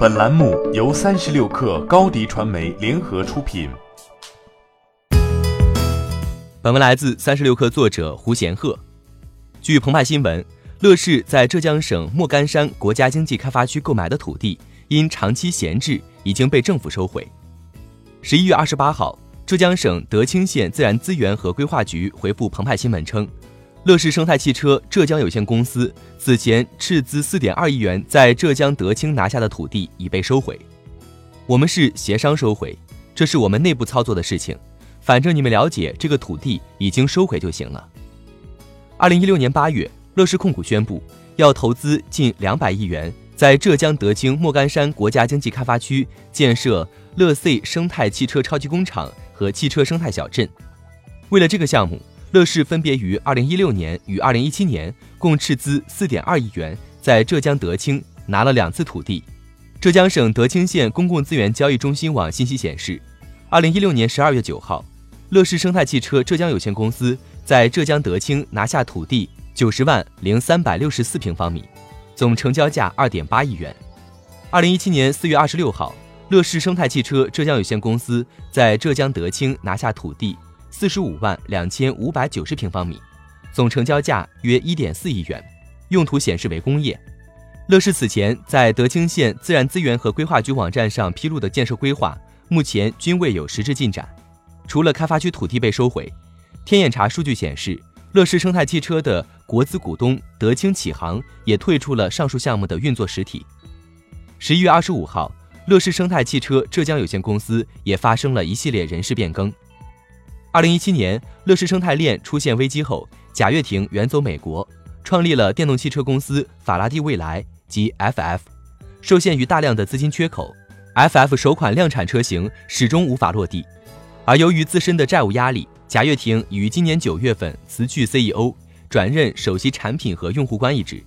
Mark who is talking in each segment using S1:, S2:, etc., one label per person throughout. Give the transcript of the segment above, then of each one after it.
S1: 本栏目由三十六氪高低传媒联合出品。
S2: 本文来自三十六氪作者胡贤鹤。据澎湃新闻，乐视在浙江省莫干山国家经济开发区购买的土地因长期闲置，已经被政府收回。十一月二十八号，浙江省德清县自然资源和规划局回复澎湃新闻称。乐视生态汽车浙江有限公司此前斥资四点二亿元在浙江德清拿下的土地已被收回，我们是协商收回，这是我们内部操作的事情，反正你们了解这个土地已经收回就行了。二零一六年八月，乐视控股宣布要投资近两百亿元在浙江德清莫干山国家经济开发区建设乐 C 生态汽车超级工厂和汽车生态小镇，为了这个项目。乐视分别于二零一六年与二零一七年共斥资四点二亿元，在浙江德清拿了两次土地。浙江省德清县公共资源交易中心网信息显示，二零一六年十二月九号，乐视生态汽车浙江有限公司在浙江德清拿下土地九十万零三百六十四平方米，总成交价二点八亿元。二零一七年四月二十六号，乐视生态汽车浙江有限公司在浙江德清拿下土地。四十五万两千五百九十平方米，总成交价约一点四亿元，用途显示为工业。乐视此前在德清县自然资源和规划局网站上披露的建设规划，目前均未有实质进展。除了开发区土地被收回，天眼查数据显示，乐视生态汽车的国资股东德清启航也退出了上述项目的运作实体。十一月二十五号，乐视生态汽车浙江有限公司也发生了一系列人事变更。二零一七年，乐视生态链出现危机后，贾跃亭远走美国，创立了电动汽车公司法拉第未来及 FF。受限于大量的资金缺口，FF 首款量产车型始终无法落地。而由于自身的债务压力，贾跃亭于今年九月份辞去 CEO，转任首席产品和用户关一职。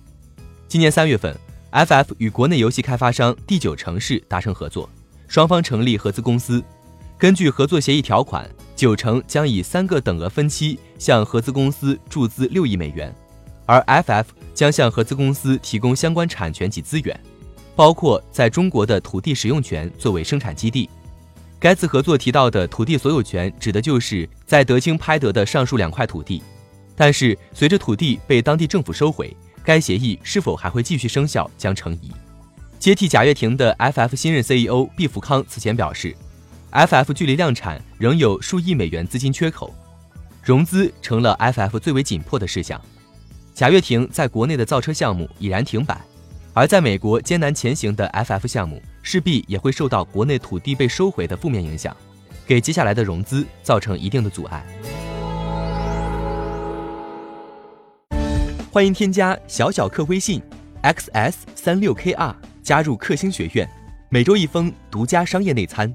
S2: 今年三月份，FF 与国内游戏开发商第九城市达成合作，双方成立合资公司。根据合作协议条款。九成将以三个等额分期向合资公司注资六亿美元，而 FF 将向合资公司提供相关产权及资源，包括在中国的土地使用权作为生产基地。该次合作提到的土地所有权，指的就是在德清拍得的上述两块土地。但是，随着土地被当地政府收回，该协议是否还会继续生效将成疑。接替贾跃亭的 FF 新任 CEO 毕福康此前表示。FF 距离量产仍有数亿美元资金缺口，融资成了 FF 最为紧迫的事项。贾跃亭在国内的造车项目已然停摆，而在美国艰难前行的 FF 项目势必也会受到国内土地被收回的负面影响，给接下来的融资造成一定的阻碍。欢迎添加小小客微信 xs 三六 kr 加入克星学院，每周一封独家商业内参。